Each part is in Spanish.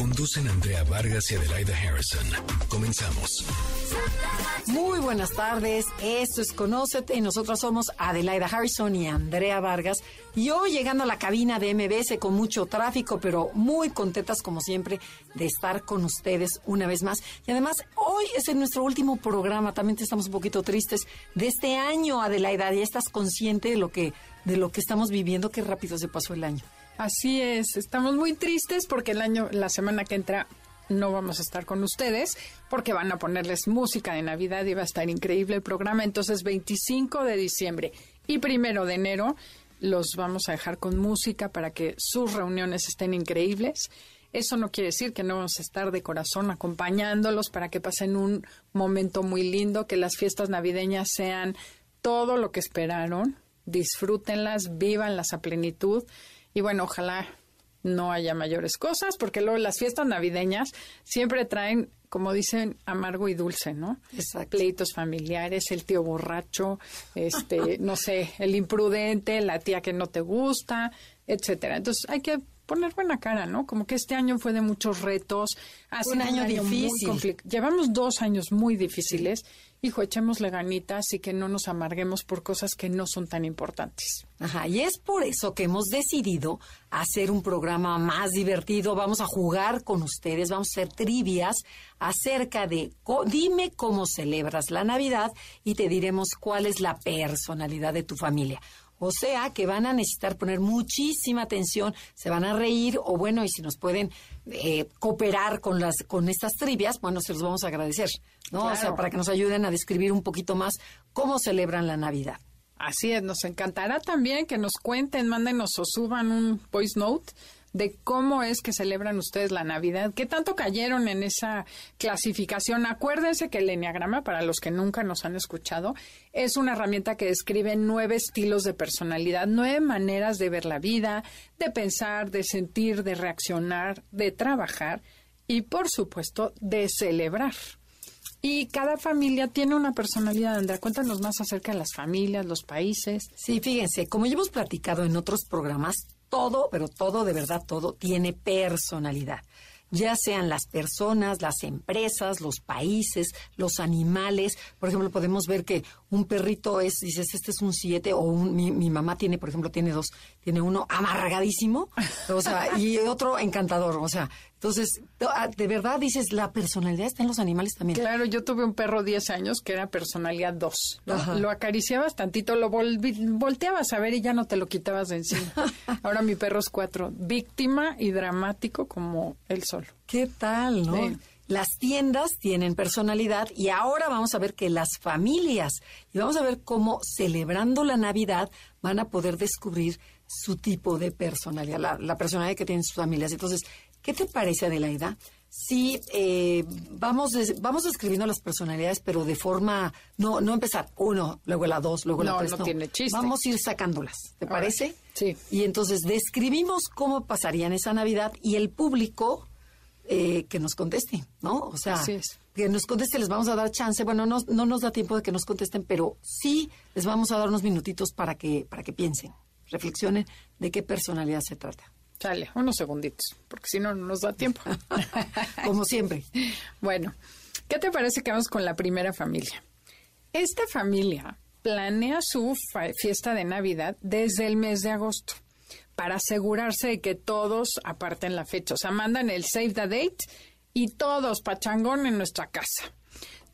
Conducen Andrea Vargas y Adelaida Harrison. Comenzamos. Muy buenas tardes, esto es Conócete y nosotros somos Adelaida Harrison y Andrea Vargas. Y hoy llegando a la cabina de MBS con mucho tráfico, pero muy contentas como siempre de estar con ustedes una vez más. Y además, hoy es nuestro último programa, también estamos un poquito tristes de este año, Adelaida. ¿Ya estás consciente de lo que, de lo que estamos viviendo? Qué rápido se pasó el año. Así es, estamos muy tristes porque el año, la semana que entra no vamos a estar con ustedes porque van a ponerles música de Navidad y va a estar increíble el programa. Entonces, 25 de diciembre y primero de enero los vamos a dejar con música para que sus reuniones estén increíbles. Eso no quiere decir que no vamos a estar de corazón acompañándolos para que pasen un momento muy lindo, que las fiestas navideñas sean todo lo que esperaron. Disfrútenlas, vívanlas a plenitud. Y bueno, ojalá no haya mayores cosas, porque luego las fiestas navideñas siempre traen, como dicen, amargo y dulce, ¿no? Exacto. Pleitos familiares, el tío borracho, este, no sé, el imprudente, la tía que no te gusta, etcétera. Entonces hay que poner buena cara, ¿no? Como que este año fue de muchos retos. Ha Un año difícil. Llevamos dos años muy difíciles. Hijo, echémosle ganitas y que no nos amarguemos por cosas que no son tan importantes. Ajá, y es por eso que hemos decidido hacer un programa más divertido. Vamos a jugar con ustedes, vamos a hacer trivias acerca de dime cómo celebras la Navidad y te diremos cuál es la personalidad de tu familia. O sea que van a necesitar poner muchísima atención, se van a reír o bueno, y si nos pueden eh, cooperar con las con estas trivias, bueno, se los vamos a agradecer, ¿no? O sea, para que nos ayuden a describir un poquito más cómo celebran la Navidad. Así es, nos encantará también que nos cuenten, mándenos o suban un voice note de cómo es que celebran ustedes la Navidad, qué tanto cayeron en esa clasificación. Acuérdense que el Enneagrama, para los que nunca nos han escuchado, es una herramienta que describe nueve estilos de personalidad, nueve maneras de ver la vida, de pensar, de sentir, de reaccionar, de trabajar y, por supuesto, de celebrar. Y cada familia tiene una personalidad. Andrea, cuéntanos más acerca de las familias, los países. Sí, fíjense, como ya hemos platicado en otros programas, todo, pero todo, de verdad, todo tiene personalidad. Ya sean las personas, las empresas, los países, los animales. Por ejemplo, podemos ver que un perrito es, dices, este es un siete, o un- mi, mi mamá tiene, por ejemplo, tiene dos. Tiene uno amargadísimo, o sea, y otro encantador. O sea, entonces, de verdad dices, la personalidad está en los animales también. Claro, yo tuve un perro 10 años que era personalidad 2. Ajá. Lo acariciabas tantito, lo volvi- volteabas a ver y ya no te lo quitabas de encima. Ahora mi perro es 4, víctima y dramático como él solo. ¿Qué tal, no? Sí. Las tiendas tienen personalidad y ahora vamos a ver que las familias y vamos a ver cómo celebrando la Navidad van a poder descubrir su tipo de personalidad, la, la personalidad que tienen sus familias. Entonces, ¿qué te parece, Adelaida? Si eh, vamos, vamos describiendo las personalidades, pero de forma, no, no empezar uno, luego la dos, luego la No, tres. no tiene chiste. Vamos a ir sacándolas, ¿te parece? sí. Y entonces describimos cómo pasarían esa Navidad y el público eh, que nos conteste, ¿no? O sea, Así es. que nos conteste, les vamos a dar chance. Bueno, no, no nos da tiempo de que nos contesten, pero sí les vamos a dar unos minutitos para que, para que piensen, reflexionen de qué personalidad se trata. Sale, unos segunditos, porque si no, no nos da tiempo. Como siempre. Bueno, ¿qué te parece que vamos con la primera familia? Esta familia planea su fiesta de Navidad desde el mes de agosto para asegurarse de que todos aparten la fecha. O sea, mandan el save the date y todos pachangón en nuestra casa.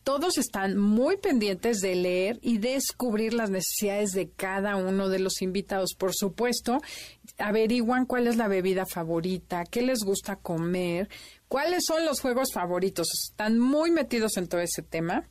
Todos están muy pendientes de leer y descubrir las necesidades de cada uno de los invitados. Por supuesto, averiguan cuál es la bebida favorita, qué les gusta comer, cuáles son los juegos favoritos. Están muy metidos en todo ese tema.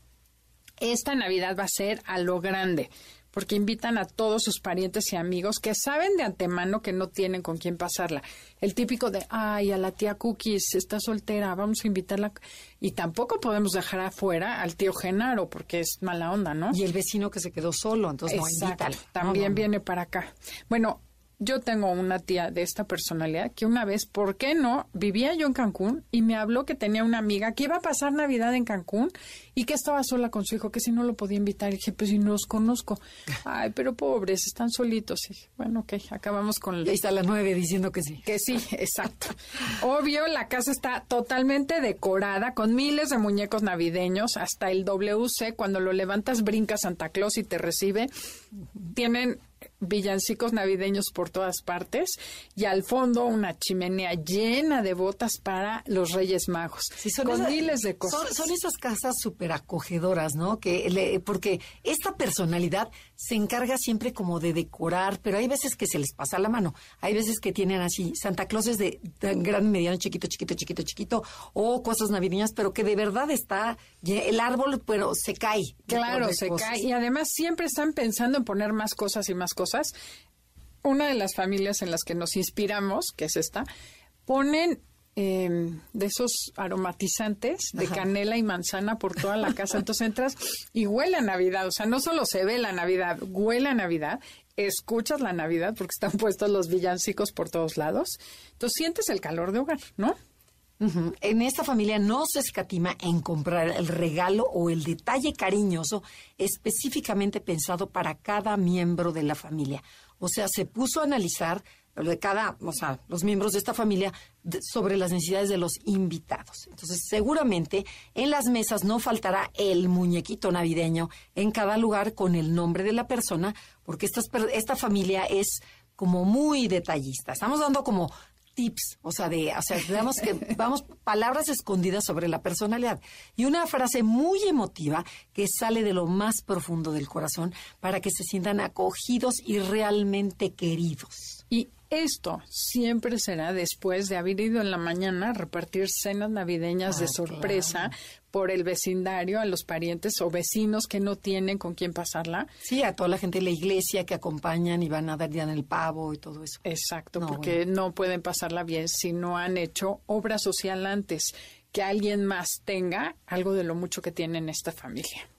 Esta Navidad va a ser a lo grande, porque invitan a todos sus parientes y amigos que saben de antemano que no tienen con quién pasarla. El típico de, ay, a la tía Cookies está soltera, vamos a invitarla. Y tampoco podemos dejar afuera al tío Genaro, porque es mala onda, ¿no? Y el vecino que se quedó solo, entonces no invítalo. También No, no, no. viene para acá. Bueno, yo tengo una tía de esta personalidad que una vez, ¿por qué no? Vivía yo en Cancún y me habló que tenía una amiga que iba a pasar Navidad en Cancún y que estaba sola con su hijo, que si no lo podía invitar. Y dije, pues si no los conozco. Ay, pero pobres, están solitos. Y bueno, ok, acabamos con... Y ahí está la nueve diciendo que sí. Que sí, exacto. Obvio, la casa está totalmente decorada con miles de muñecos navideños, hasta el WC, cuando lo levantas brinca Santa Claus y te recibe. Tienen villancicos navideños por todas partes y al fondo una chimenea llena de botas para los Reyes Magos. son con miles de cosas. Son, esas casas súper acogedoras, ¿no? Que porque esta personalidad se encarga siempre como de decorar, pero hay veces que se les pasa la mano. Hay veces que tienen así Santa Claus es de, gran, mediano, chiquito, chiquito, chiquito, chiquito, o cosas navideñas, pero que de verdad está el árbol, pero se cae. Claro, se cae. Y además siempre están pensando en poner más cosas y más cosas. Una de las familias en las que nos inspiramos, que es esta, ponen em, de esos aromatizantes de canela y manzana por toda la casa. Entonces entras y huele a Navidad. O sea, no solo se ve la Navidad, huele a Navidad, escuchas la Navidad porque están puestos los villancicos por todos lados. Entonces sientes el calor de hogar, ¿no? En esta familia no se escatima en comprar el regalo o el detalle cariñoso específicamente pensado para cada miembro de la familia. O sea, se puso a analizar de cada, o sea, los miembros de esta familia sobre las necesidades de los invitados. Entonces, seguramente en las mesas no faltará el muñequito navideño en cada lugar con el nombre de la persona, porque esta, esta familia es como muy detallista. Estamos dando como tips, o sea, de, o sea, digamos que vamos palabras escondidas sobre la personalidad y una frase muy emotiva que sale de lo más profundo del corazón para que se sientan acogidos y realmente queridos. Y esto siempre será después de haber ido en la mañana a repartir cenas navideñas de ah, sorpresa por el vecindario, a los parientes o vecinos que no tienen con quién pasarla. Sí, a toda la gente de la iglesia que acompañan y van a dar ya en el pavo y todo eso. Exacto, porque no pueden pasarla bien si no han hecho obra social antes, que alguien más tenga algo de lo mucho que tiene en esta familia.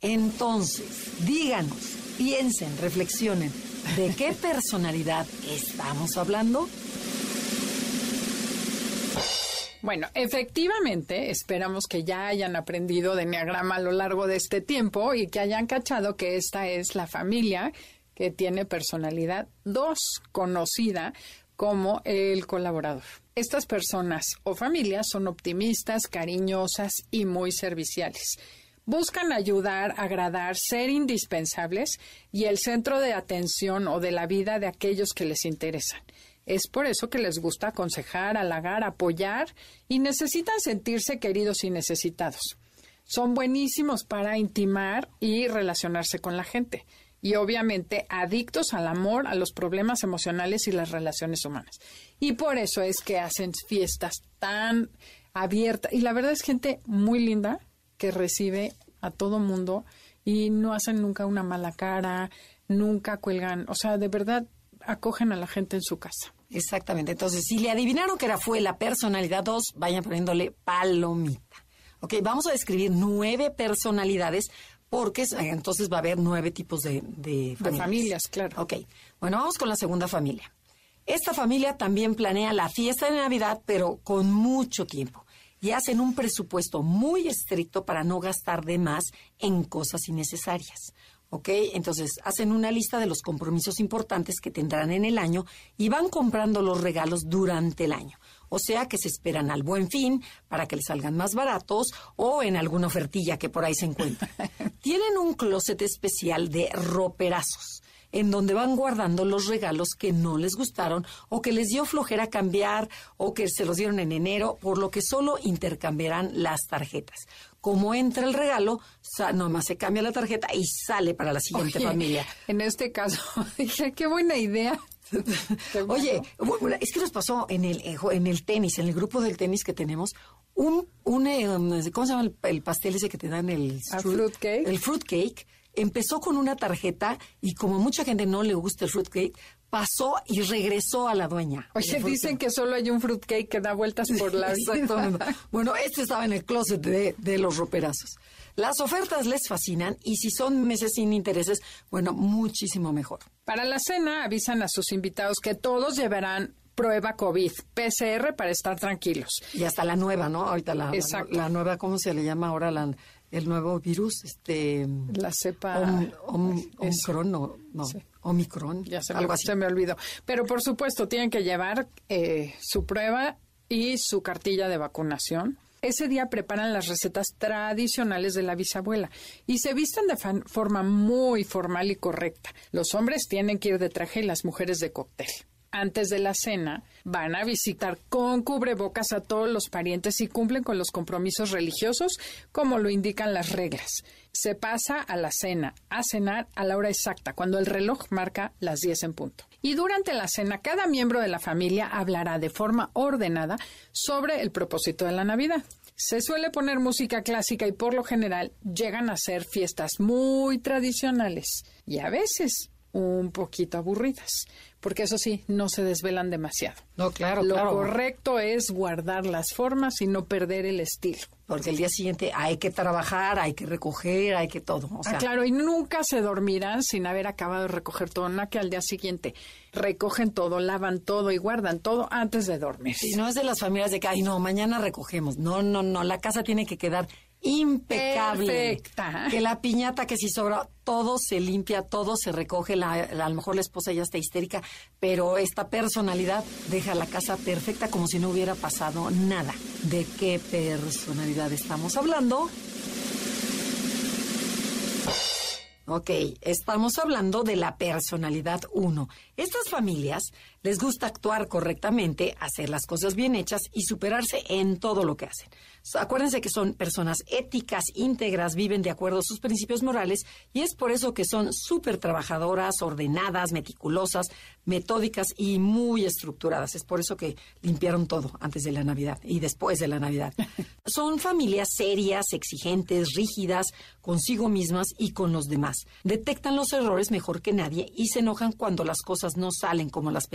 Entonces, díganos, piensen, reflexionen, ¿de qué personalidad estamos hablando? Bueno, efectivamente, esperamos que ya hayan aprendido de Enneagrama a lo largo de este tiempo y que hayan cachado que esta es la familia que tiene personalidad 2, conocida como el colaborador. Estas personas o familias son optimistas, cariñosas y muy serviciales. Buscan ayudar, agradar, ser indispensables y el centro de atención o de la vida de aquellos que les interesan. Es por eso que les gusta aconsejar, halagar, apoyar y necesitan sentirse queridos y necesitados. Son buenísimos para intimar y relacionarse con la gente. Y obviamente adictos al amor, a los problemas emocionales y las relaciones humanas. Y por eso es que hacen fiestas tan abiertas. Y la verdad es gente muy linda que recibe a todo mundo y no hacen nunca una mala cara, nunca cuelgan. O sea, de verdad acogen a la gente en su casa. Exactamente. Entonces, si le adivinaron que era fue la personalidad 2, vayan poniéndole palomita. Ok, vamos a describir nueve personalidades porque entonces va a haber nueve tipos de, de familias. De familias, claro. Ok, bueno, vamos con la segunda familia. Esta familia también planea la fiesta de Navidad, pero con mucho tiempo. Y hacen un presupuesto muy estricto para no gastar de más en cosas innecesarias. ¿Ok? Entonces hacen una lista de los compromisos importantes que tendrán en el año y van comprando los regalos durante el año. O sea que se esperan al buen fin para que les salgan más baratos o en alguna ofertilla que por ahí se encuentra. Tienen un closet especial de roperazos en donde van guardando los regalos que no les gustaron o que les dio flojera cambiar o que se los dieron en enero, por lo que solo intercambiarán las tarjetas. Como entra el regalo, nomás se cambia la tarjeta y sale para la siguiente familia. En este caso, dije, qué buena idea. Oye, es que nos pasó en el, en el tenis, en el grupo del tenis que tenemos, un, un eh, ¿cómo se llama el, pastel ese que te dan? El, fruit cake. El fruit cake empezó con una tarjeta y como mucha gente no le gusta el fruitcake, pasó y regresó a la dueña. Oye, dicen que solo hay un fruitcake que da vueltas por la vida. bueno, este estaba en el closet de, de los roperazos. Las ofertas les fascinan y si son meses sin intereses, bueno, muchísimo mejor. Para la cena avisan a sus invitados que todos llevarán prueba COVID, PCR para estar tranquilos. Y hasta la nueva, ¿no? Ahorita la, la, nueva, ¿cómo se le llama ahora la, el nuevo virus? Este, la cepa. omicron, no, no Omicron, ya se, algo me, así. se me olvidó. Pero por supuesto, tienen que llevar eh, su prueba y su cartilla de vacunación. Ese día preparan las recetas tradicionales de la bisabuela y se visten de forma muy formal y correcta. Los hombres tienen que ir de traje y las mujeres de cóctel antes de la cena, van a visitar con cubrebocas a todos los parientes y cumplen con los compromisos religiosos como lo indican las reglas. Se pasa a la cena, a cenar a la hora exacta, cuando el reloj marca las 10 en punto. Y durante la cena, cada miembro de la familia hablará de forma ordenada sobre el propósito de la Navidad. Se suele poner música clásica y por lo general llegan a ser fiestas muy tradicionales y a veces un poquito aburridas, porque eso sí, no se desvelan demasiado. No, claro, Lo correcto es guardar las formas y no perder el estilo. Porque el día siguiente hay que trabajar, hay que recoger, hay que todo. ah, claro, y nunca se dormirán sin haber acabado de recoger todo, no que al día siguiente recogen todo, lavan todo y guardan todo antes de dormir. Si no es de las familias de que, ay, no, mañana recogemos. No, no, no, la casa tiene que quedar impecable. Perfecta. Que la piñata que si sobra, todo se limpia, todo se recoge. La, a lo mejor la esposa ya está histérica, pero esta personalidad deja la casa perfecta como si no hubiera pasado nada. ¿De qué personalidad estamos hablando? Ok, estamos hablando de la personalidad 1. Estas familias les gusta actuar correctamente, hacer las cosas bien hechas y superarse en todo lo que hacen. Acuérdense que son personas éticas, íntegras, viven de acuerdo a sus principios morales y es por eso que son súper trabajadoras, ordenadas, meticulosas, metódicas y muy estructuradas. Es por eso que limpiaron todo antes de la Navidad y después de la Navidad. son familias serias, exigentes, rígidas, consigo mismas y con los demás. Detectan los errores mejor que nadie y se enojan cuando las cosas no salen como las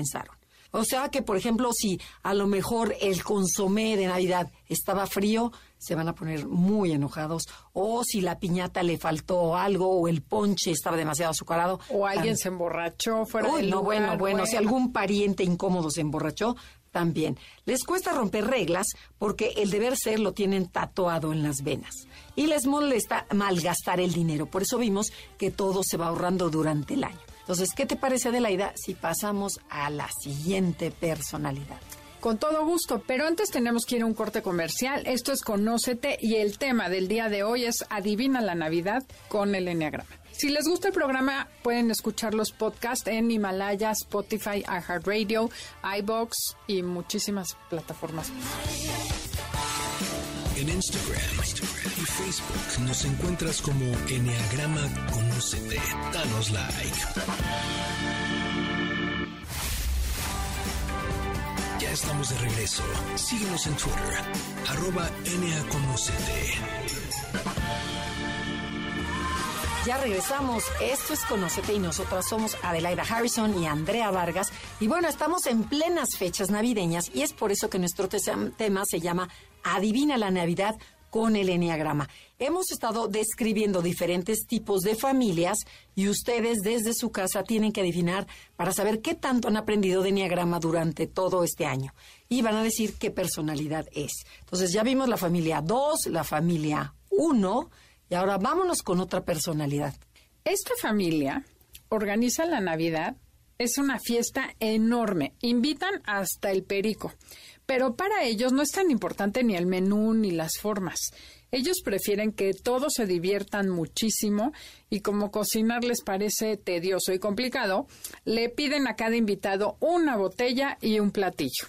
O sea que, por ejemplo, si a lo mejor el consomé de Navidad estaba frío, se van a poner muy enojados. O si la piñata le faltó algo, o el ponche estaba demasiado azucarado. O alguien se emborrachó fuera Uy, no, bueno, bueno, si algún pariente incómodo se emborrachó, también. Les cuesta romper reglas porque el deber ser lo tienen tatuado en las venas. Y les molesta malgastar el dinero. Por eso vimos que todo se va ahorrando durante el año. Entonces, ¿qué te parece, Adelaida, si pasamos a la siguiente personalidad? Con todo gusto, pero antes tenemos que ir a un corte comercial. Esto es Conócete y el tema del día de hoy es Adivina la Navidad con el Enneagrama. Si les gusta el programa, pueden escuchar los podcasts en Himalaya, Spotify, iHeartRadio, iBox y muchísimas plataformas. En Instagram, Facebook nos encuentras como Enneagrama Conocete. Danos like. Ya estamos de regreso. Síguenos en Twitter, arroba. Ya regresamos. Esto es Conocete y nosotras somos Adelaida Harrison y Andrea Vargas. Y bueno, estamos en plenas fechas navideñas y es por eso que nuestro tema se llama Adivina la Navidad con el Enneagrama. Hemos estado describiendo diferentes tipos de familias y ustedes desde su casa tienen que adivinar para saber qué tanto han aprendido de Enneagrama durante todo este año. Y van a decir qué personalidad es. Entonces ya vimos la familia 2, la familia 1 y ahora vámonos con otra personalidad. Esta familia organiza la Navidad. Es una fiesta enorme. Invitan hasta el perico. Pero para ellos no es tan importante ni el menú ni las formas. Ellos prefieren que todos se diviertan muchísimo y como cocinar les parece tedioso y complicado, le piden a cada invitado una botella y un platillo.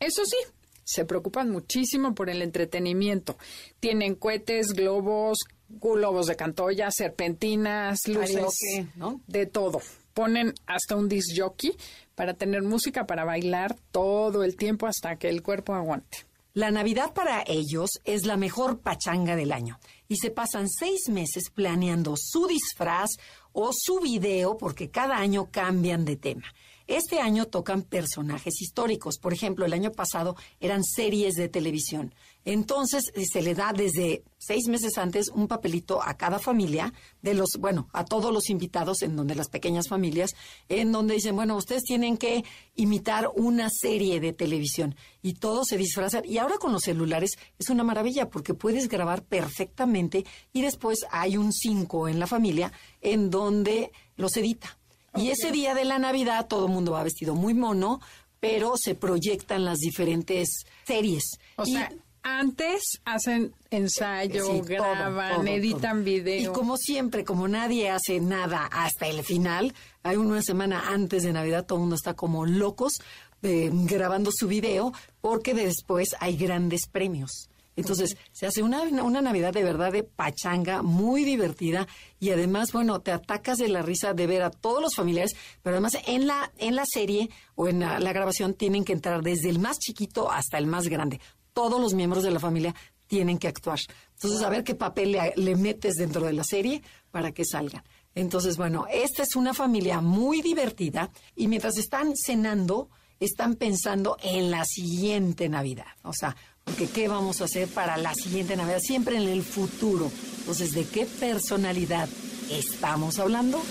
Eso sí, se preocupan muchísimo por el entretenimiento. Tienen cohetes, globos, globos de cantoya, serpentinas, luces, de todo. Ponen hasta un disc jockey para tener música para bailar todo el tiempo hasta que el cuerpo aguante. La Navidad para ellos es la mejor pachanga del año y se pasan seis meses planeando su disfraz o su video porque cada año cambian de tema. Este año tocan personajes históricos. Por ejemplo, el año pasado eran series de televisión. Entonces eh, se le da desde seis meses antes un papelito a cada familia, de los, bueno, a todos los invitados, en donde las pequeñas familias, en donde dicen, bueno, ustedes tienen que imitar una serie de televisión. Y todos se disfrazan. Y ahora con los celulares es una maravilla porque puedes grabar perfectamente y después hay un 5 en la familia en donde los edita. Y ese día de la Navidad todo el mundo va vestido muy mono, pero se proyectan las diferentes series. O sea, antes hacen ensayo, graban, editan video. Y como siempre, como nadie hace nada hasta el final, hay una semana antes de Navidad, todo el mundo está como locos eh, grabando su video, porque después hay grandes premios. Entonces, se hace una, una Navidad de verdad de pachanga, muy divertida, y además, bueno, te atacas de la risa de ver a todos los familiares, pero además en la, en la serie o en la, grabación tienen que entrar desde el más chiquito hasta el más grande. Todos los miembros de la familia tienen que actuar. Entonces, a ver qué papel le, metes dentro de la serie para que salgan. Entonces, bueno, esta es una familia muy divertida y mientras están cenando, están pensando en la siguiente Navidad. O sea, porque qué vamos a hacer para la siguiente Navidad, siempre en el futuro. Entonces, ¿de qué personalidad estamos hablando?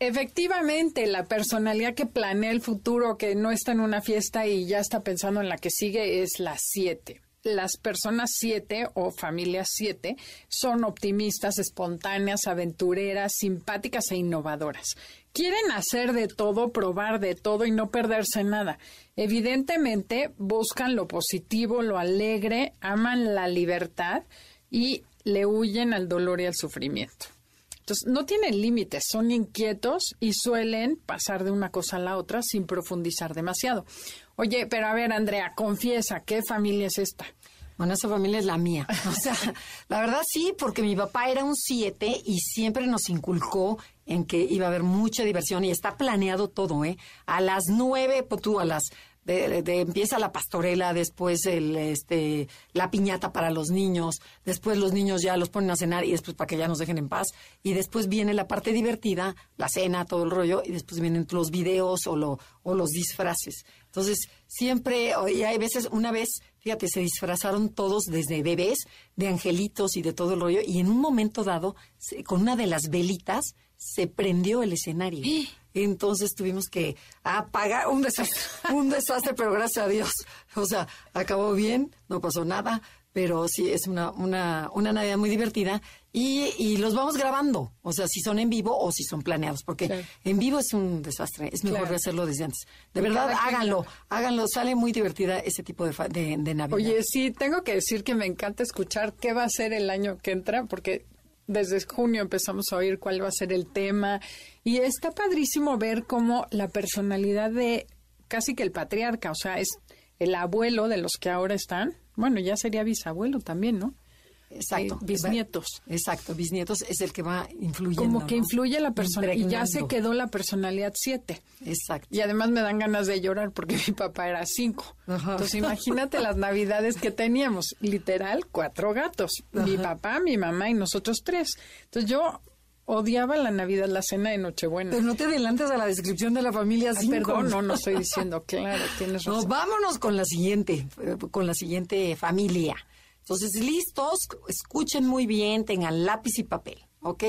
Efectivamente, la personalidad que planea el futuro, que no está en una fiesta y ya está pensando en la que sigue, es la 7 las personas siete o familias siete son optimistas, espontáneas, aventureras, simpáticas e innovadoras. Quieren hacer de todo, probar de todo y no perderse nada. Evidentemente buscan lo positivo, lo alegre, aman la libertad y le huyen al dolor y al sufrimiento. Entonces, no tienen límites, son inquietos y suelen pasar de una cosa a la otra sin profundizar demasiado. Oye, pero a ver, Andrea, confiesa, ¿qué familia es esta? Bueno, esa familia es la mía. O sea, la verdad sí, porque mi papá era un siete y siempre nos inculcó en que iba a haber mucha diversión y está planeado todo, ¿eh? A las nueve, pues tú a las de, empieza la pastorela, después el, este, la piñata para los niños, después los niños ya los ponen a cenar y después para que ya nos dejen en paz, y después viene la parte divertida, la cena, todo el rollo, y después vienen los videos o, lo, o los disfraces. Entonces, siempre, y hay veces, una vez, fíjate, se disfrazaron todos desde bebés, de angelitos y de todo el rollo, y en un momento dado, con una de las velitas, se prendió el escenario. Entonces tuvimos que apagar un desastre, un desastre, pero gracias a Dios. O sea, acabó bien, no pasó nada, pero sí es una, una, una Navidad muy divertida y, y, los vamos grabando, o sea, si son en vivo o si son planeados, porque en vivo es un desastre, es mejor hacerlo desde antes. De verdad, háganlo, háganlo, sale muy divertida ese tipo de, de, de Navidad. Oye, sí, tengo que decir que me encanta escuchar qué va a ser el año que entra, porque desde junio empezamos a oír cuál va a ser el tema y está padrísimo ver cómo la personalidad de casi que el patriarca, o sea, es el abuelo de los que ahora están, bueno, ya sería bisabuelo también, ¿no? Exacto. bisnietos. Exacto, bisnietos es el que va influyendo. Como que influye la personalidad. Y ya se quedó la personalidad siete. Exacto. Y además me dan ganas de llorar porque mi papá era cinco. Entonces imagínate las navidades que teníamos. Literal, cuatro gatos. Mi papá, mi mamá y nosotros tres. Entonces yo odiaba la Navidad, la cena de Nochebuena. Pero no te adelantes a la descripción de la familia Ay, perdón, no, no estoy diciendo, claro, tienes razón. vámonos con la siguiente, eh, con la siguiente familia. Entonces, listos, escuchen muy bien, tengan lápiz y papel, ¿ok?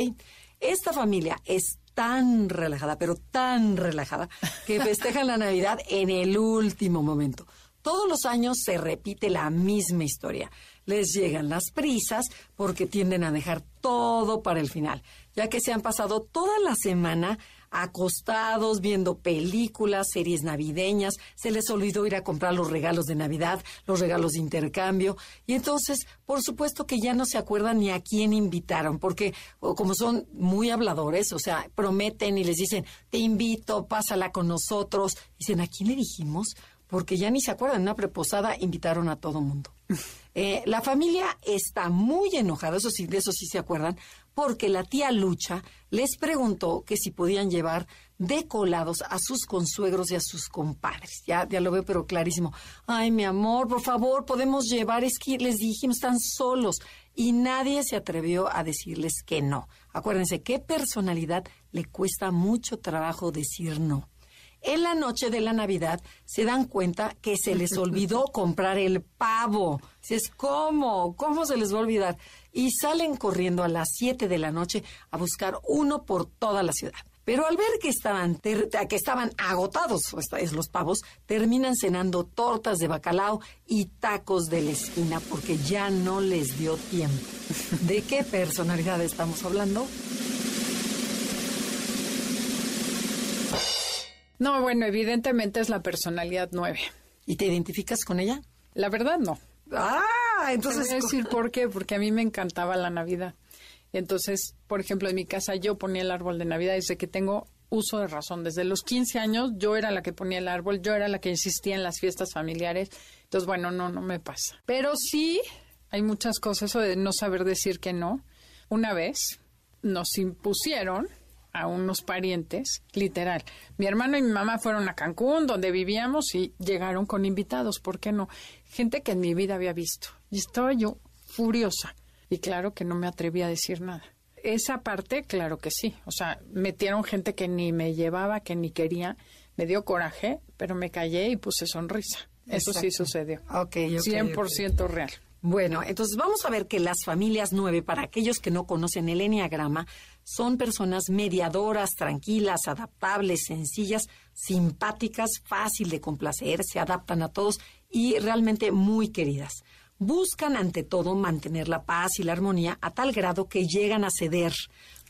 Esta familia es tan relajada, pero tan relajada, que festejan la Navidad en el último momento. Todos los años se repite la misma historia. Les llegan las prisas porque tienden a dejar todo para el final, ya que se han pasado toda la semana acostados viendo películas, series navideñas, se les olvidó ir a comprar los regalos de Navidad, los regalos de intercambio, y entonces, por supuesto que ya no se acuerdan ni a quién invitaron, porque como son muy habladores, o sea, prometen y les dicen, te invito, pásala con nosotros, dicen, ¿a quién le dijimos? Porque ya ni se acuerdan, en una preposada invitaron a todo mundo. Eh, la familia está muy enojada, eso sí, de eso sí se acuerdan, porque la tía Lucha les preguntó que si podían llevar decolados a sus consuegros y a sus compadres. Ya, ya lo veo, pero clarísimo. Ay, mi amor, por favor, podemos llevar, es que les dijimos, están solos. Y nadie se atrevió a decirles que no. Acuérdense, ¿qué personalidad le cuesta mucho trabajo decir no. En la noche de la Navidad se dan cuenta que se les olvidó comprar el pavo. Dices, ¿cómo? ¿Cómo se les va a olvidar? Y salen corriendo a las 7 de la noche a buscar uno por toda la ciudad. Pero al ver que estaban, que estaban agotados los pavos, terminan cenando tortas de bacalao y tacos de la esquina porque ya no les dio tiempo. ¿De qué personalidad estamos hablando? No, bueno, evidentemente es la personalidad nueve. ¿Y te identificas con ella? La verdad no. Ah, entonces... Te voy a decir por qué, porque a mí me encantaba la Navidad. Entonces, por ejemplo, en mi casa yo ponía el árbol de Navidad desde que tengo uso de razón. Desde los 15 años yo era la que ponía el árbol, yo era la que insistía en las fiestas familiares. Entonces, bueno, no, no me pasa. Pero sí hay muchas cosas, eso de no saber decir que no. Una vez nos impusieron a unos parientes, literal. Mi hermano y mi mamá fueron a Cancún, donde vivíamos, y llegaron con invitados, ¿por qué no? Gente que en mi vida había visto. Y estaba yo furiosa. Y claro que no me atreví a decir nada. Esa parte, claro que sí. O sea, metieron gente que ni me llevaba, que ni quería. Me dio coraje, pero me callé y puse sonrisa. Eso sí sucedió. Ok, 100% real. Bueno, entonces vamos a ver que las familias nueve, para aquellos que no conocen el enneagrama, son personas mediadoras, tranquilas, adaptables, sencillas, simpáticas, fácil de complacer, se adaptan a todos y realmente muy queridas buscan ante todo mantener la paz y la armonía a tal grado que llegan a ceder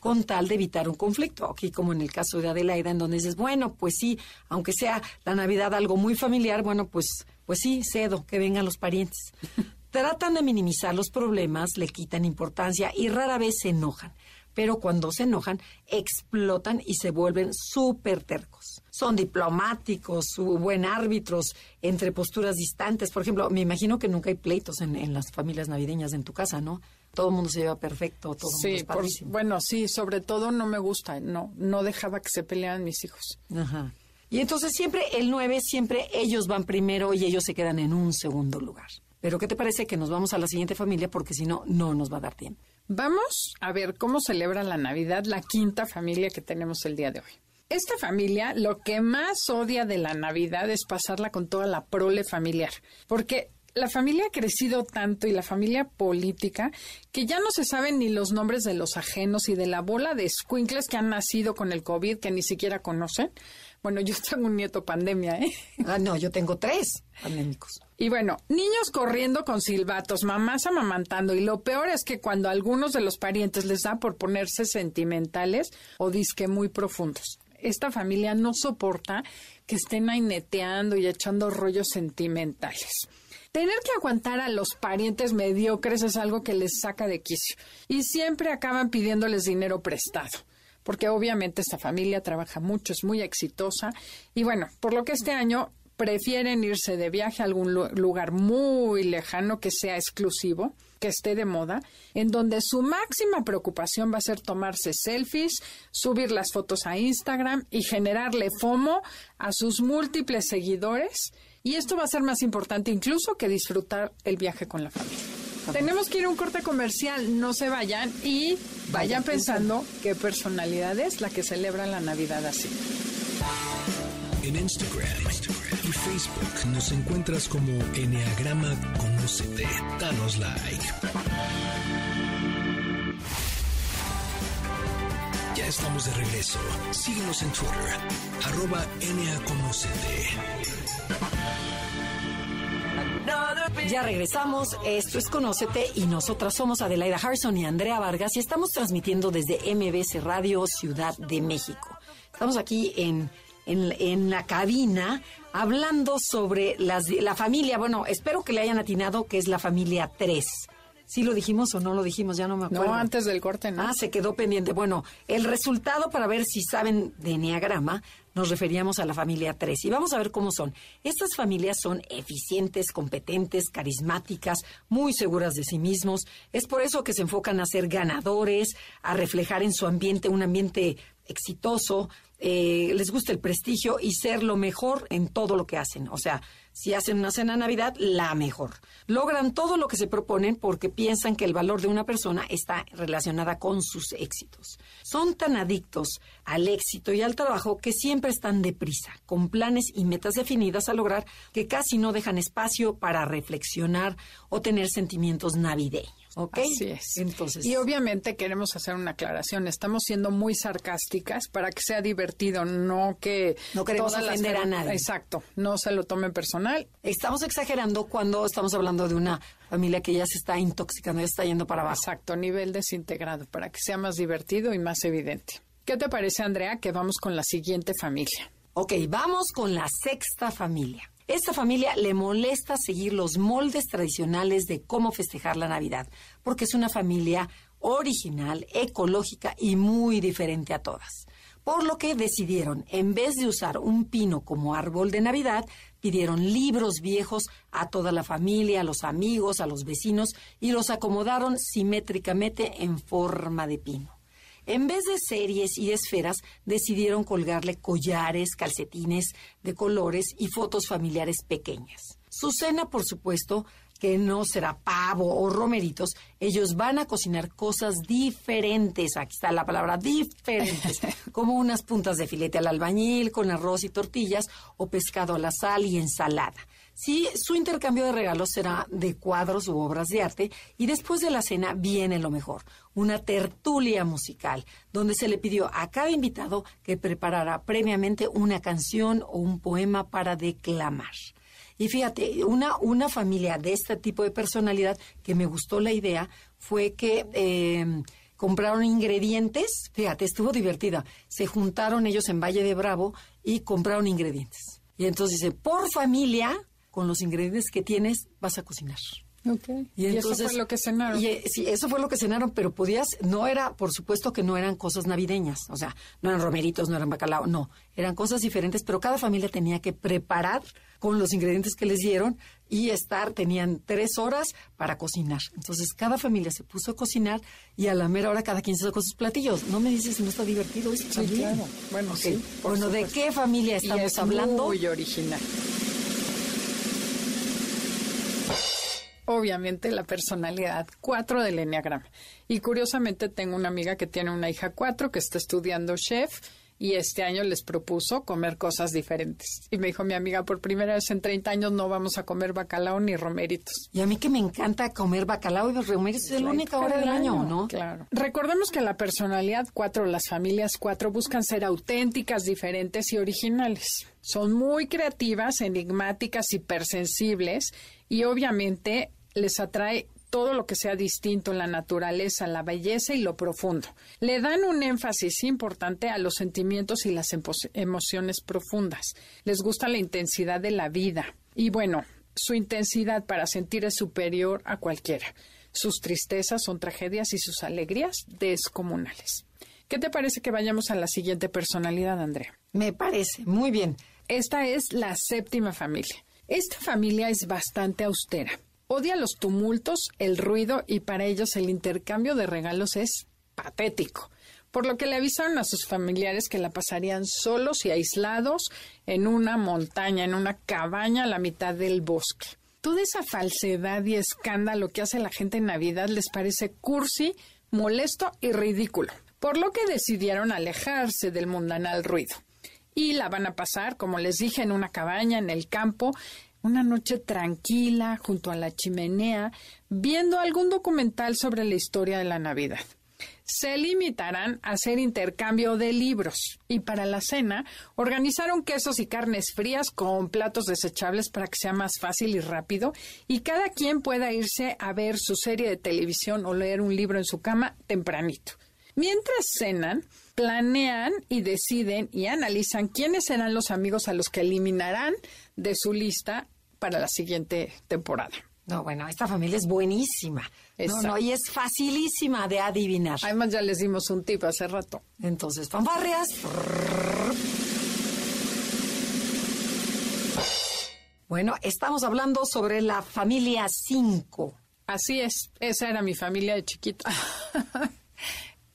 con tal de evitar un conflicto. Aquí como en el caso de Adelaida, en donde dices, bueno, pues sí, aunque sea la Navidad algo muy familiar, bueno, pues, pues sí, cedo, que vengan los parientes. Tratan de minimizar los problemas, le quitan importancia y rara vez se enojan pero cuando se enojan explotan y se vuelven súper tercos. Son diplomáticos, buen árbitros entre posturas distantes. Por ejemplo, me imagino que nunca hay pleitos en, las familias navideñas en tu casa, ¿no? Todo el mundo se lleva perfecto, todo el mundo es bueno, sí, sobre todo no me gusta, no, no dejaba que se pelearan mis hijos. Ajá. Y entonces siempre el 9, siempre ellos van primero y ellos se quedan en un segundo lugar. Pero ¿qué te parece que nos vamos a la siguiente familia? Porque si no, no nos va a dar tiempo. Vamos a ver cómo celebra la Navidad la quinta familia que tenemos el día de hoy. Esta familia lo que más odia de la Navidad es pasarla con toda la prole familiar, porque la familia ha crecido tanto y la familia política que ya no se saben ni los nombres de los ajenos y de la bola de squinkles que han nacido con el COVID que ni siquiera conocen. Bueno, yo tengo un nieto pandemia, ¿eh? Ah, no, yo tengo tres pandémicos. Y bueno, niños corriendo con silbatos, mamás amamantando. Y lo peor es que cuando a algunos de los parientes les da por ponerse sentimentales o disque muy profundos. Esta familia no soporta que estén ahí neteando y echando rollos sentimentales. Tener que aguantar a los parientes mediocres es algo que les saca de quicio y siempre acaban pidiéndoles dinero prestado porque obviamente esta familia trabaja mucho, es muy exitosa y bueno, por lo que este año prefieren irse de viaje a algún lugar muy lejano que sea exclusivo, que esté de moda, en donde su máxima preocupación va a ser tomarse selfies, subir las fotos a Instagram y generarle FOMO a sus múltiples seguidores. Y esto va a ser más importante incluso que disfrutar el viaje con la familia. Tenemos que ir a un corte comercial, no se vayan y vayan pensando qué personalidad es la que celebra la Navidad así. En Instagram, Facebook nos encuentras como Enneagrama Conocete. Danos like. Ya estamos de regreso. Síguenos en Twitter, arroba ya regresamos, esto es Conócete y nosotras somos Adelaida Harrison y Andrea Vargas y estamos transmitiendo desde MBC Radio Ciudad de México. Estamos aquí en, en, la cabina hablando sobre las, la familia, bueno, espero que le hayan atinado que es la familia 3. ¿Sí lo dijimos o no lo dijimos? Ya no me acuerdo. No, antes del corte, ¿no? Ah, se quedó pendiente. Bueno, el resultado para ver si saben de Enneagrama, nos referíamos a la familia 3. Y vamos a ver cómo son. Estas familias son eficientes, competentes, carismáticas, muy seguras de sí mismos. Es por eso que se enfocan a ser ganadores, a reflejar en su ambiente un ambiente exitoso, eh, les gusta el prestigio y ser lo mejor en todo lo que hacen. O sea, si hacen una cena de Navidad, la mejor. Logran todo lo que se proponen porque piensan que el valor de una persona está relacionada con sus éxitos. Son tan adictos al éxito y al trabajo que siempre están deprisa, con planes y metas definidas a lograr que casi no dejan espacio para reflexionar o tener sentimientos navideños. ¿Ok? Así es. Entonces, Y obviamente queremos hacer una aclaración. Estamos siendo muy sarcásticas para que sea divertido, no que... No queremos las ofender a nadie. Exacto. No se lo tomen personal. estamos exagerando cuando estamos hablando de una familia que ya se está intoxicando, ya está yendo para abajo. Exacto. Nivel desintegrado para que sea más divertido y más evidente. ¿Qué te parece, Andrea, que vamos con la siguiente familia? Ok, vamos con la sexta familia. Esta familia le molesta seguir los moldes tradicionales de cómo festejar la Navidad, porque es una familia original, ecológica y muy diferente a todas. Por lo que decidieron, en vez de usar un pino como árbol de Navidad, pidieron libros viejos a toda la familia, a los amigos, a los vecinos y los acomodaron simétricamente en forma de pino. En vez de series y de esferas, decidieron colgarle collares, calcetines de colores y fotos familiares pequeñas. Su cena, por supuesto, que no será pavo o romeritos, ellos van a cocinar cosas diferentes, aquí está la palabra diferentes, como unas puntas de filete al albañil con arroz y tortillas o pescado a la sal y ensalada. Sí, su intercambio de regalos será de cuadros u obras de arte y después de la cena viene lo mejor, una tertulia musical, donde se le pidió a cada invitado que preparara previamente una canción o un poema para declamar. Y fíjate, una, una familia de este tipo de personalidad que me gustó la idea fue que eh, compraron ingredientes, fíjate, estuvo divertida, se juntaron ellos en Valle de Bravo y compraron ingredientes. Y entonces dice, por familia, con los ingredientes que tienes, vas a cocinar. Y, eso fue lo que cenaron. Y, eh, sí, eso fue lo que cenaron, pero podías, no era, por supuesto que no eran cosas navideñas, o sea, no eran romeritos, no eran bacalao, no, eran cosas diferentes, pero cada familia tenía que preparar con los ingredientes que les dieron y estar, tenían tres horas para cocinar. Entonces, cada familia se puso a cocinar y a la mera hora cada quien se sacó sus platillos. No me dices si no está divertido esto Sí, claro. Bueno, Ok. sí, Bueno, ¿de supuesto. qué familia Y estamos es hablando? Muy original. Obviamente la personalidad 4 del Enneagrama. Y curiosamente tengo una amiga que tiene una hija 4 que está estudiando chef y este año les propuso comer cosas diferentes. Y me dijo mi amiga, por primera vez en 30 años no vamos a comer bacalao ni romeritos. Y a mí que me encanta comer bacalao y romeritos, es la única hora del año, ¿no? Claro. Recordemos que la personalidad 4, las familias 4 buscan ser auténticas, diferentes y originales. Son muy creativas, enigmáticas, hipersensibles y obviamente les atrae todo lo que sea distinto, la naturaleza, la belleza y lo profundo. Le dan un énfasis importante a los sentimientos y las emociones profundas. Les gusta la intensidad de la vida. Y bueno, su intensidad para sentir es superior a cualquiera. Sus tristezas son tragedias y sus alegrías descomunales. ¿Qué te parece que vayamos a la siguiente personalidad, Andrea? Me parece, muy bien. Esta es la séptima familia. Esta familia es bastante austera. Odia los tumultos, el ruido y para ellos el intercambio de regalos es patético. Por lo que le avisaron a sus familiares que la pasarían solos y aislados en una montaña, en una cabaña a la mitad del bosque. Toda esa falsedad y escándalo que hace la gente en Navidad les parece cursi, molesto y ridículo. Por lo que decidieron alejarse del mundanal ruido y la van a pasar, como les dije, en una cabaña en el campo, una noche tranquila junto a la chimenea, viendo algún documental sobre la historia de la Navidad. Se limitarán a hacer intercambio de libros y para la cena organizaron quesos y carnes frías con platos desechables para que sea más fácil y rápido y cada quien pueda irse a ver su serie de televisión o leer un libro en su cama tempranito. Mientras cenan, planean y deciden y analizan quiénes serán los amigos a los que eliminarán de su lista para la siguiente temporada. No, bueno, esta familia es buenísima. No, Exacto. no, y es facilísima de adivinar. Además, ya les dimos un tip hace rato. Entonces, fanfarrias. Bueno, estamos hablando sobre la familia 5. Así es, esa era mi familia de chiquita.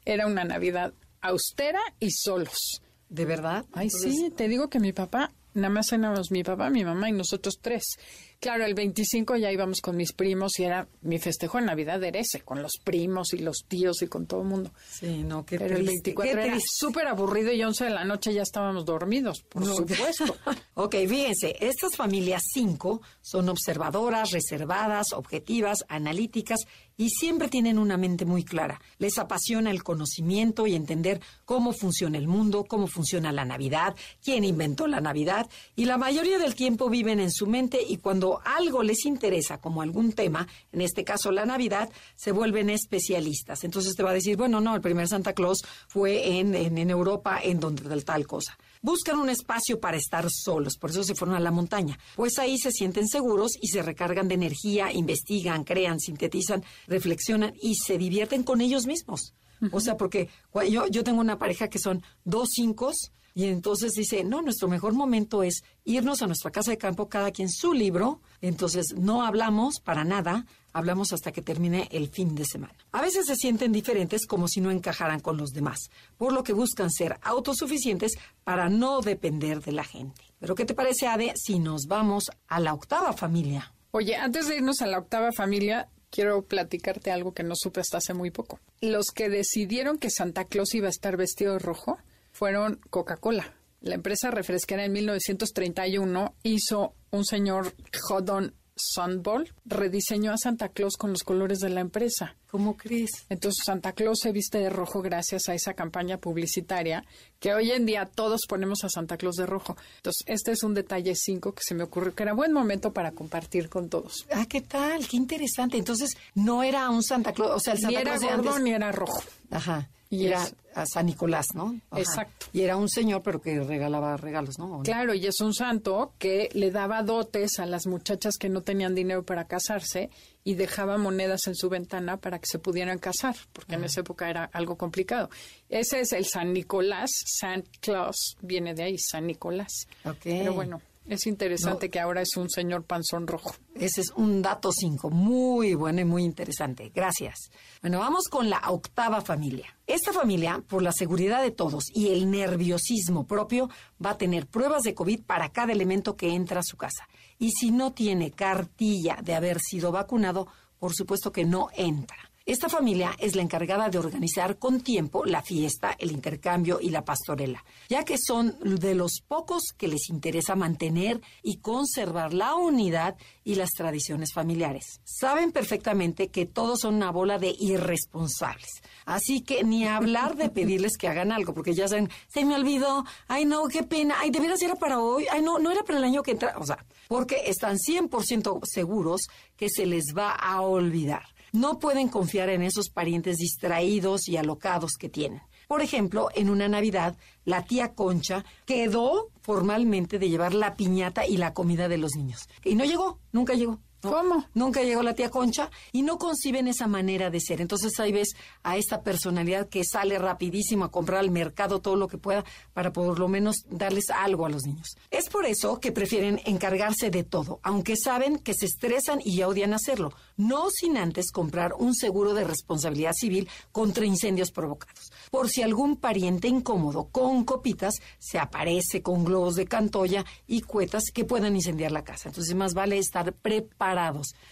era una Navidad austera y solos. ¿De verdad? Ay, sí, te digo que mi papá, nada más cenamos mi papá, mi mamá y nosotros tres. Claro, el 25 ya íbamos con mis primos y era mi festejo en Navidad era ese, con los primos y los tíos y con todo el mundo. Sí, no, qué Pero el triste, 24 qué era súper aburrido y 11 de la noche ya estábamos dormidos, por No. supuesto. ok, fíjense, estas familias 5 son observadoras, reservadas, objetivas, analíticas y siempre tienen una mente muy clara. Les apasiona el conocimiento y entender cómo funciona el mundo, cómo funciona la Navidad, quién inventó la Navidad y la mayoría del tiempo viven en su mente y cuando algo les interesa, como algún tema, en este caso la Navidad, se vuelven especialistas. Entonces te va a decir, bueno, no, el primer Santa Claus fue en, en, Europa, en donde tal, tal cosa. Buscan un espacio para estar solos, por eso se fueron a la montaña, pues ahí se sienten seguros y se recargan de energía, investigan, crean, sintetizan, reflexionan y se divierten con ellos mismos. O sea, porque yo, yo tengo una pareja que son dos cinco y entonces dice, no, nuestro mejor momento es irnos a nuestra casa de campo, cada quien su libro, entonces no hablamos para nada, hablamos hasta que termine el fin de semana. A veces se sienten diferentes como si no encajaran con los demás, por lo que buscan ser autosuficientes para no depender de la gente. Pero ¿qué te parece, Ade, si nos vamos a la octava familia? Oye, antes de irnos a la octava familia, quiero platicarte algo que no supe hasta hace muy poco. Los que decidieron que Santa Claus iba a estar vestido de rojo fueron Coca-Cola. La empresa refresquera en 1931 hizo un señor Jodon Sunball, rediseñó a Santa Claus con los colores de la empresa. ¿Cómo crees? Entonces Santa Claus se viste de rojo gracias a esa campaña publicitaria que hoy en día todos ponemos a Santa Claus de rojo. Entonces este es un detalle 5 que se me ocurrió que era buen momento para compartir con todos. Ah, ¿qué tal? Qué interesante. Entonces, no era un Santa Claus, o sea, el Ni Santa era Claus gordo antes- ni era rojo. Ajá. Y era es- a San Nicolás, ¿no? Ajá. Exacto. Y era un señor, pero que regalaba regalos, ¿no? Claro, y es un santo que le daba dotes a las muchachas que no tenían dinero para casarse y dejaba monedas en su ventana para que se pudieran casar, porque en esa época era algo complicado. Ese es el San Nicolás, Saint Claus, viene de ahí, San Nicolás. Ok. Pero bueno, es interesante No. que ahora es un señor panzón rojo. Ese es un dato 5, muy bueno y muy interesante. Gracias. Bueno, vamos con la octava familia. Esta familia, por la seguridad de todos y el nerviosismo propio, va a tener pruebas de COVID para cada elemento que entra a su casa. Y si no tiene cartilla de haber sido vacunado, por supuesto que no entra. Esta familia es la encargada de organizar con tiempo la fiesta, el intercambio y la pastorela, ya que son de los pocos que les interesa mantener y conservar la unidad y las tradiciones familiares. Saben perfectamente que todos son una bola de irresponsables, así que ni hablar de pedirles que hagan algo, porque ya saben, se me olvidó, ay no, qué pena, ay de veras era para hoy, ay no, no era para el año que entra, o sea, porque están 100% seguros que se les va a olvidar. No pueden confiar en esos parientes distraídos y alocados que tienen. Por ejemplo, en una Navidad, la tía Concha quedó formalmente de llevar la piñata y la comida de los niños. Y no llegó, nunca llegó. ¿No? ¿Cómo? Nunca llegó la tía Concha y no conciben esa manera de ser. Entonces ahí ves a esta personalidad que sale rapidísimo a comprar al mercado todo lo que pueda para por lo menos darles algo a los niños. Es por eso que prefieren encargarse de todo, aunque saben que se estresan y ya odian hacerlo, no sin antes comprar un seguro de responsabilidad civil contra incendios provocados. Por si algún pariente incómodo con copitas se aparece con globos de cantoya y cuetas que puedan incendiar la casa. Entonces más vale estar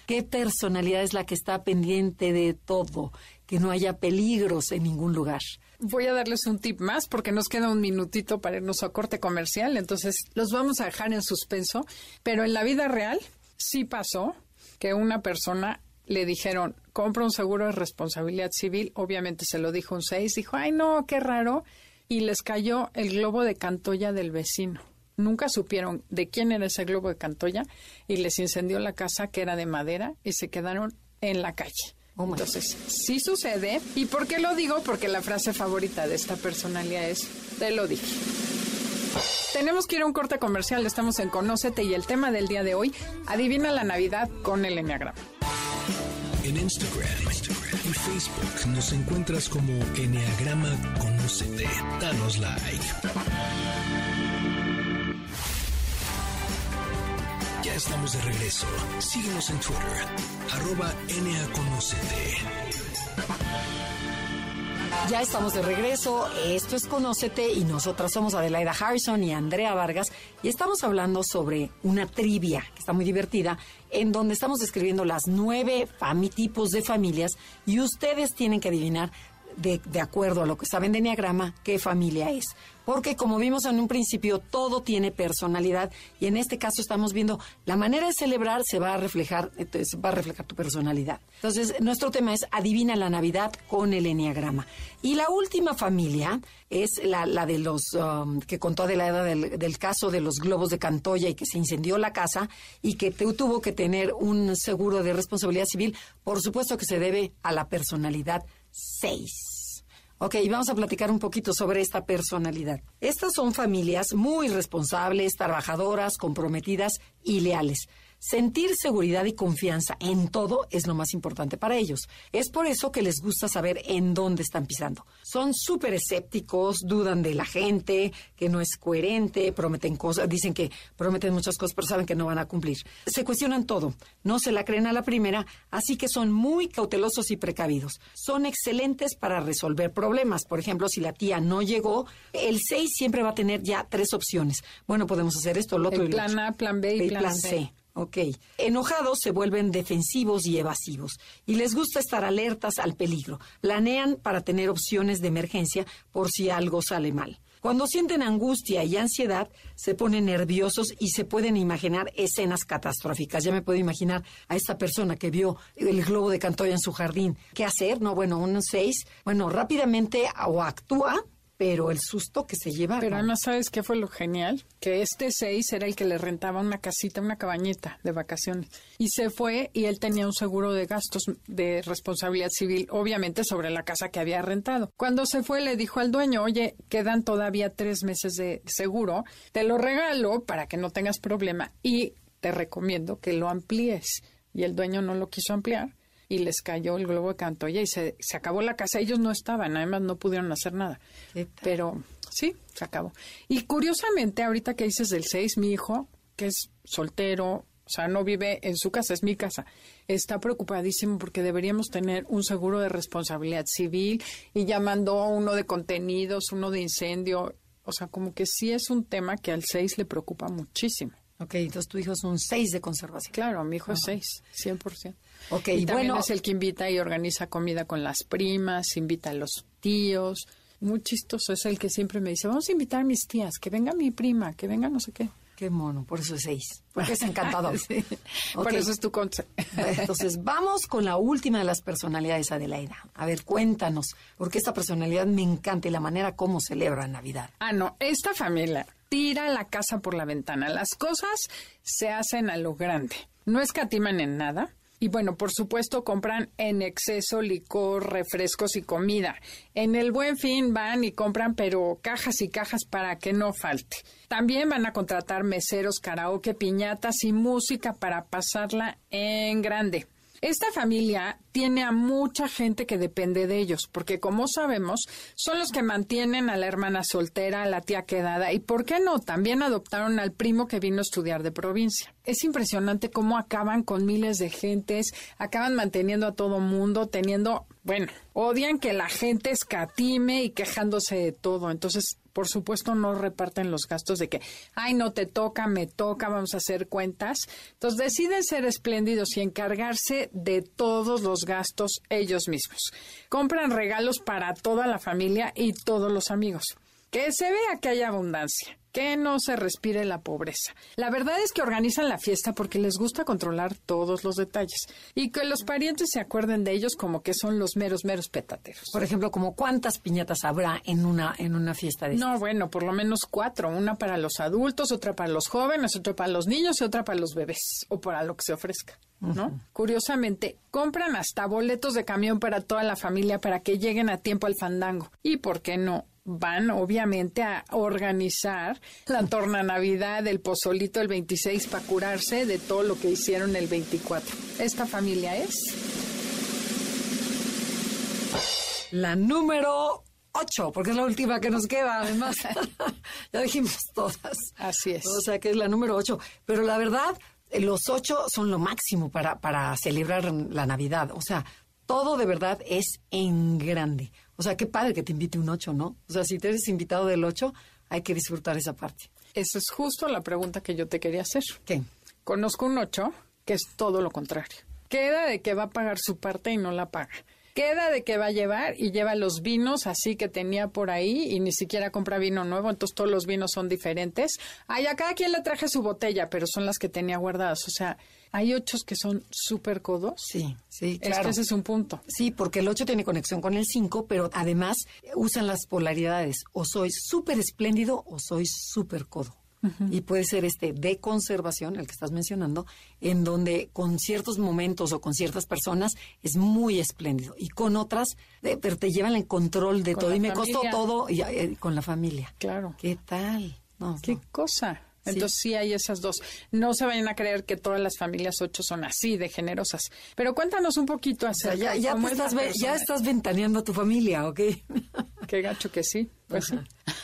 ¿Qué personalidad es la que está pendiente de todo? Que no haya peligros en ningún lugar. Voy a darles un tip más porque nos queda un minutito para irnos a corte comercial, entonces los vamos a dejar en suspenso, pero en la vida real sí pasó que una persona le dijeron, compra un seguro de responsabilidad civil, obviamente se lo dijo un 6, dijo, ay no, qué raro, y les cayó el globo de cantoya del vecino. Nunca supieron de quién era ese globo de cantoya y les incendió la casa que era de madera y se quedaron en la calle. Oh, Entonces, sí sucede. ¿Y por qué lo digo? Porque la frase favorita de esta personalidad es, te lo dije. Tenemos que ir a un corte comercial, estamos en Conócete y el tema del día de hoy, adivina la Navidad con el Enneagrama. En Instagram, Instagram y Facebook nos encuentras como Enneagrama Conócete. Danos like. Estamos de regreso. Síguenos en Twitter, arroba NAConocete. Ya estamos de regreso. Esto es Conócete y nosotras somos Adelaida Harrison y Andrea Vargas y estamos hablando sobre una trivia que está muy divertida en donde estamos describiendo las nueve tipos de familias y ustedes tienen que adivinar de, acuerdo a lo que saben de Enneagrama, qué familia es. Porque como vimos en un principio, todo tiene personalidad y en este caso estamos viendo la manera de celebrar se va a reflejar, entonces, va a reflejar tu personalidad. Entonces, nuestro tema es adivina la Navidad con el Enneagrama. Y la última familia es la, la de los um, que contó de la edad del, del, caso de los globos de Cantoya y que se incendió la casa y que te, tuvo que tener un seguro de responsabilidad civil. Por supuesto que se debe a la personalidad 6. Ok, vamos a platicar un poquito sobre esta personalidad. Estas son familias muy responsables, trabajadoras, comprometidas y leales. Sentir seguridad y confianza en todo es lo más importante para ellos. Es por eso que les gusta saber en dónde están pisando. Son súper escépticos, dudan de la gente, que no es coherente, prometen cosas, dicen que prometen muchas cosas, pero saben que no van a cumplir. Se cuestionan todo, no se la creen a la primera, así que son muy cautelosos y precavidos. Son excelentes para resolver problemas. Por ejemplo, si la tía no llegó, el 6 siempre va a tener ya tres opciones. Bueno, podemos hacer esto, lo otro el y plan A, plan B y, plan, C. C. Ok. Enojados se vuelven defensivos y evasivos y les gusta estar alertas al peligro. Planean para tener opciones de emergencia por si algo sale mal. Cuando sienten angustia y ansiedad, se ponen nerviosos y se pueden imaginar escenas catastróficas. Ya me puedo imaginar a esta persona que vio el globo de Cantoya en su jardín. ¿Qué hacer? No, bueno, un seis. Bueno, rápidamente o actúa pero el susto que se lleva. Pero además, ¿sabes qué fue lo genial? Que este seis era el que le rentaba una casita, una cabañeta de vacaciones. Y se fue y él tenía un seguro de gastos de responsabilidad civil, obviamente sobre la casa que había rentado. Cuando se fue, le dijo al dueño, oye, quedan todavía tres meses de seguro, te lo regalo para que no tengas problema y te recomiendo que lo amplíes. Y el dueño no lo quiso ampliar y les cayó el globo de Cantoya y se, se acabó la casa. Ellos no estaban, además no pudieron hacer nada. Pero sí, se acabó. Y curiosamente, ahorita que dices del 6, mi hijo, que es soltero, o sea, no vive en su casa, es mi casa, está preocupadísimo porque deberíamos tener un seguro de responsabilidad civil y ya mandó uno de contenidos, uno de incendio. O sea, como que sí es un tema que al 6 le preocupa muchísimo. Ok, entonces tu hijo es un 6 de conservación. Claro, mi hijo es 6, 100%. Ok, y también bueno, es el que invita y organiza comida con las primas, invita a los tíos. Muy chistoso, es el que siempre me dice, vamos a invitar a mis tías, que venga mi prima, que venga no sé qué. qué mono, por eso es 6, porque es encantador. Sí. Por eso es tu concepto. Entonces, vamos con la última de las personalidades, Adelaida. A ver, cuéntanos, porque esta personalidad me encanta y la manera como celebra Navidad. Ah, no, esta familia tira la casa por la ventana. Las cosas se hacen a lo grande. No escatiman en nada. Y bueno, por supuesto, compran en exceso licor, refrescos y comida. En el buen fin van y compran, pero cajas y cajas para que no falte. También van a contratar meseros, karaoke, piñatas y música para pasarla en grande. Esta familia tiene a mucha gente que depende de ellos, porque como sabemos, son los que mantienen a la hermana soltera, a la tía quedada y, ¿por qué no? También adoptaron al primo que vino a estudiar de provincia. Es impresionante cómo acaban con miles de gentes, acaban manteniendo a todo mundo, teniendo, bueno, odian que la gente escatime y quejándose de todo. Entonces, por supuesto, no reparten los gastos de que, ay, no te toca, me toca, vamos a hacer cuentas. Entonces, deciden ser espléndidos y encargarse de todos los gastos ellos mismos. Compran regalos para toda la familia y todos los amigos. Que se vea que hay abundancia, que no se respire la pobreza. La verdad es que organizan la fiesta porque les gusta controlar todos los detalles y que los parientes se acuerden de ellos como que son los meros, meros petateros. Por ejemplo, como cuántas piñatas habrá en una en una fiesta de No, bueno, por lo menos cuatro. Una para los adultos, otra para los jóvenes, otra para los niños y otra para los bebés o para lo que se ofrezca. ¿No? Curiosamente, compran hasta boletos de camión para toda la familia para que lleguen a tiempo al fandango. Y por qué no, van obviamente a organizar la torna Navidad, el pozolito el 26 para curarse de todo lo que hicieron el 24. Esta familia es La número 8, porque es la última que nos queda, además. ya dijimos todas. Así es. O sea que es la número 8. Pero la verdad, eh, los 8 son lo máximo para, para celebrar la Navidad. O sea, todo de verdad es en grande. O sea, qué padre que te invite un 8, ¿no? O sea, si te eres invitado del 8, hay que disfrutar esa parte. Esa es justo la pregunta que yo te quería hacer. ¿Qué? Conozco un 8 que es todo lo contrario. Queda de que va a pagar su parte y no la paga. Queda de que va a llevar y lleva los vinos así que tenía por ahí y ni siquiera compra vino nuevo, entonces todos los vinos son diferentes. Ay, a cada quien le traje su botella, pero son las que tenía guardadas. O sea, hay ochos que son súper codos. Sí, sí, Es claro. que ese es un punto. Sí, porque el 8 tiene conexión con el 5, pero además usan las polaridades. O soy súper espléndido o soy súper codo. Y puede ser este de conservación, el que estás mencionando, en donde con ciertos momentos o con ciertas personas es muy espléndido. Y con otras, pero te llevan el control de Con todo. Y me costó todo y, eh, con la familia. Claro. ¿Qué tal? No, ¿Qué no. cosa? Entonces sí. hay esas dos. No se vayan a creer que todas las familias ocho son así de generosas. Pero cuéntanos un poquito O sea, acerca ya, de ya, cómo es ya estás ventaneando a tu familia, ¿ok? Qué gacho que sí. Pues sí.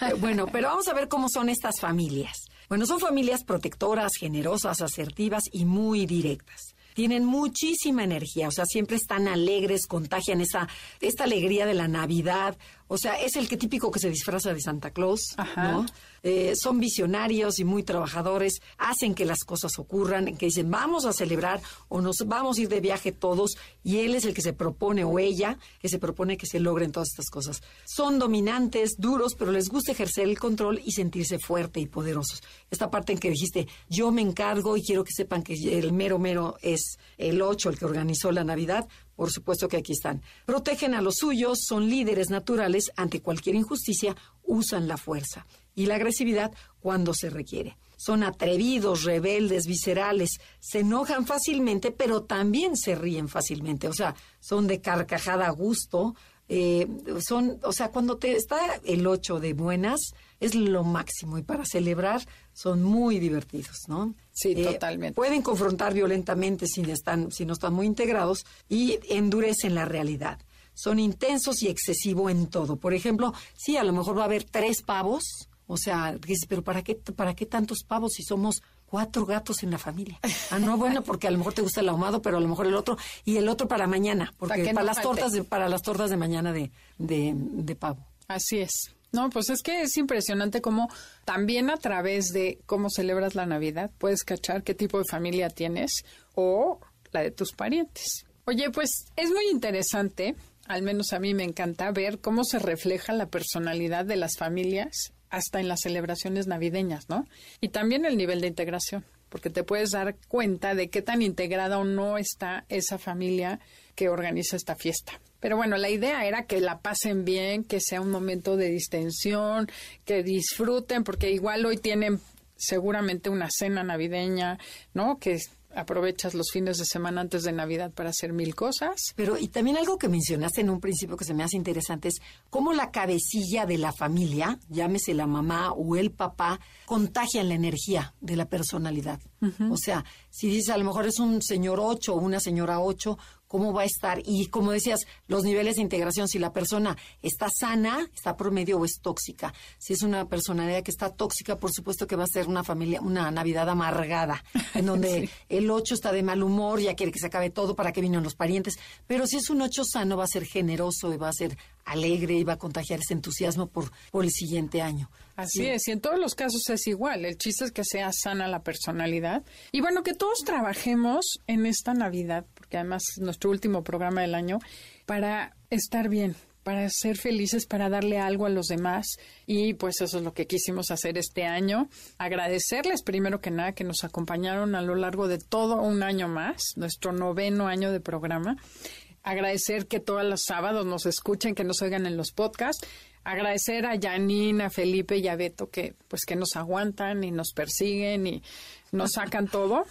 Eh, Bueno, pero vamos a ver cómo son estas familias. Bueno, son familias protectoras, generosas, asertivas y muy directas. Tienen muchísima energía, o sea, siempre están alegres, contagian esa, esta alegría de la Navidad. O sea, es el que típico que se disfraza de Santa Claus, Ajá. ¿no? Eh, son visionarios y muy trabajadores, hacen que las cosas ocurran, que dicen vamos a celebrar o nos vamos a ir de viaje todos y él es el que se propone o ella que se propone que se logren todas estas cosas. Son dominantes, duros, pero les gusta ejercer el control y sentirse fuerte y poderosos. Esta parte en que dijiste yo me encargo y quiero que sepan que el mero mero es el 8 el que organizó la Navidad, por supuesto que aquí están. Protegen a los suyos, son líderes naturales, ante cualquier injusticia usan la fuerza y la agresividad cuando se requiere. Son atrevidos, rebeldes, viscerales, se enojan fácilmente, pero también se ríen fácilmente. O sea, son de carcajada a gusto. Eh, son, o sea, cuando te está el 8 de buenas, es lo máximo. Y para celebrar son muy divertidos, ¿no? Sí, Eh, totalmente. Pueden confrontar violentamente si, están, si no están muy integrados y endurecen la realidad. Son intensos y excesivo en todo. Por ejemplo, sí, a lo mejor va a haber tres pavos. O sea, dices, pero ¿para qué, ¿para qué tantos pavos si somos cuatro gatos en la familia? Ah, no, bueno, porque a lo mejor te gusta el ahumado, pero a lo mejor el otro, y el otro para mañana, porque Para que para, no las falte. tortas de, para las tortas de mañana de, de, de pavo. Así es. No, pues es que es impresionante cómo también a través de cómo celebras la Navidad puedes cachar qué tipo de familia tienes o la de tus parientes. Oye, pues es muy interesante, al menos a mí me encanta ver cómo se refleja la personalidad de las familias hasta en las celebraciones navideñas, ¿no? Y también el nivel de integración, porque te puedes dar cuenta de qué tan integrada o no está esa familia que organiza esta fiesta. Pero bueno, la idea era que la pasen bien, que sea un momento de distensión, que disfruten, porque igual hoy tienen seguramente una cena navideña, ¿no? Que aprovechas los fines de semana antes de Navidad para hacer mil cosas. Pero, y también algo que mencionaste en un principio que se me hace interesante es cómo la cabecilla de la familia, llámese la mamá o el papá, contagian la energía de la personalidad. O sea, si dices a lo mejor es un señor 8 o una señora 8, ¿cómo va a estar? Y como decías, los niveles de integración, si la persona está sana, está promedio o es tóxica. Si es una personalidad que está tóxica, por supuesto que va a ser una familia, una Navidad amargada, en donde el 8 está de mal humor, ya quiere que se acabe todo, para que vienen los parientes. Pero si es un 8 sano, va a ser generoso y va a ser alegre y va a contagiar ese entusiasmo por, por el siguiente año. Así Sí. es, y en todos los casos es igual. El chiste es que sea sana la personalidad. Y bueno, que todos trabajemos en esta Navidad, porque además es nuestro último programa del año, para estar bien, para ser felices, para darle algo a los demás. Y pues eso es lo que quisimos hacer este año. Agradecerles primero que nada que nos acompañaron a lo largo de todo un año más, nuestro noveno año de programa agradecer que todos los sábados nos escuchen, que nos oigan en los podcasts, agradecer a Janine, a Felipe y a Beto que pues que nos aguantan y nos persiguen y nos sacan todo.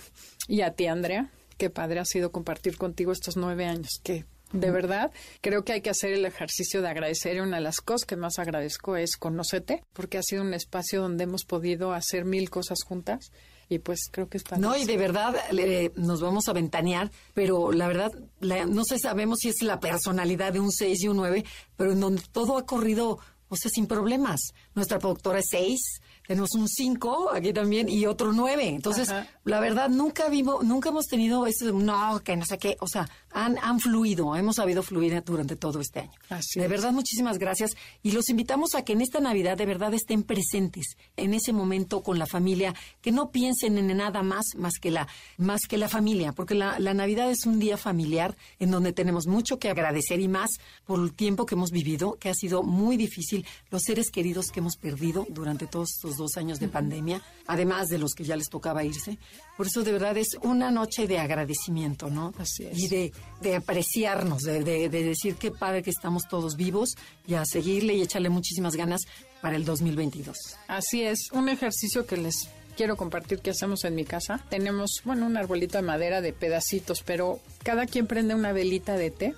Y a ti Andrea, qué padre ha sido compartir contigo estos nueve años, que de verdad creo que hay que hacer el ejercicio de agradecer. Una de las cosas que más agradezco es conocerte porque ha sido un espacio donde hemos podido hacer mil cosas juntas y pues creo que está No, y de verdad le- nos vamos a ventanear, pero la verdad, la- no sé, sabemos si es la personalidad de un 6 y un 9, pero en donde todo ha corrido, o sea, sin problemas. Nuestra productora es 6, tenemos un 5 aquí también y otro 9. Entonces, la verdad, nunca vimos, nunca hemos tenido eso no, que no sé qué. O sea, han, han fluido, hemos sabido fluir durante todo este año. de verdad, muchísimas gracias. Y los invitamos a que en esta Navidad de verdad estén presentes en ese momento con la familia, que no piensen en nada más más que la, más que la familia, porque la, la Navidad es un día familiar en donde tenemos mucho que agradecer y más por el tiempo que hemos vivido, que ha sido muy difícil, los seres queridos que hemos perdido durante todos estos dos años de pandemia, además de los que ya les tocaba irse. Por eso de verdad es una noche de agradecimiento, ¿no? Así es. Y de, de apreciarnos, de, de, decir qué padre que estamos todos vivos y a seguirle y echarle muchísimas ganas para el 2022. Así es, un ejercicio que les quiero compartir que hacemos en mi casa. Tenemos, bueno, un arbolito de madera de pedacitos, pero cada quien prende una velita de té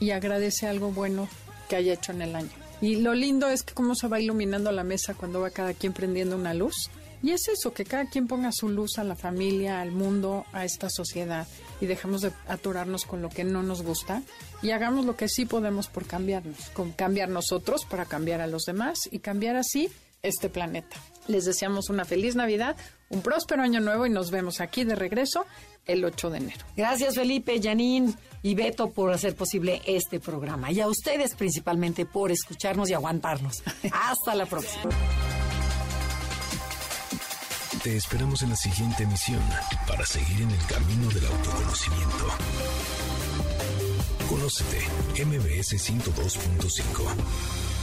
y agradece algo bueno que haya hecho en el año. Y lo lindo es que cómo se va iluminando la mesa cuando va cada quien prendiendo una luz. Y es eso, que cada quien ponga su luz a la familia, al mundo, a esta sociedad y dejemos de aturarnos con lo que no nos gusta y hagamos lo que sí podemos por cambiarnos, con cambiar nosotros para cambiar a los demás y cambiar así este planeta. Les deseamos una feliz Navidad, un próspero año nuevo y nos vemos aquí de regreso el 8 de enero. Gracias Felipe, Janine y Beto por hacer posible este programa y a ustedes principalmente por escucharnos y aguantarnos. Hasta la próxima. Te esperamos en la siguiente emisión para seguir en el camino del autoconocimiento. Conócete, MBS 102.5.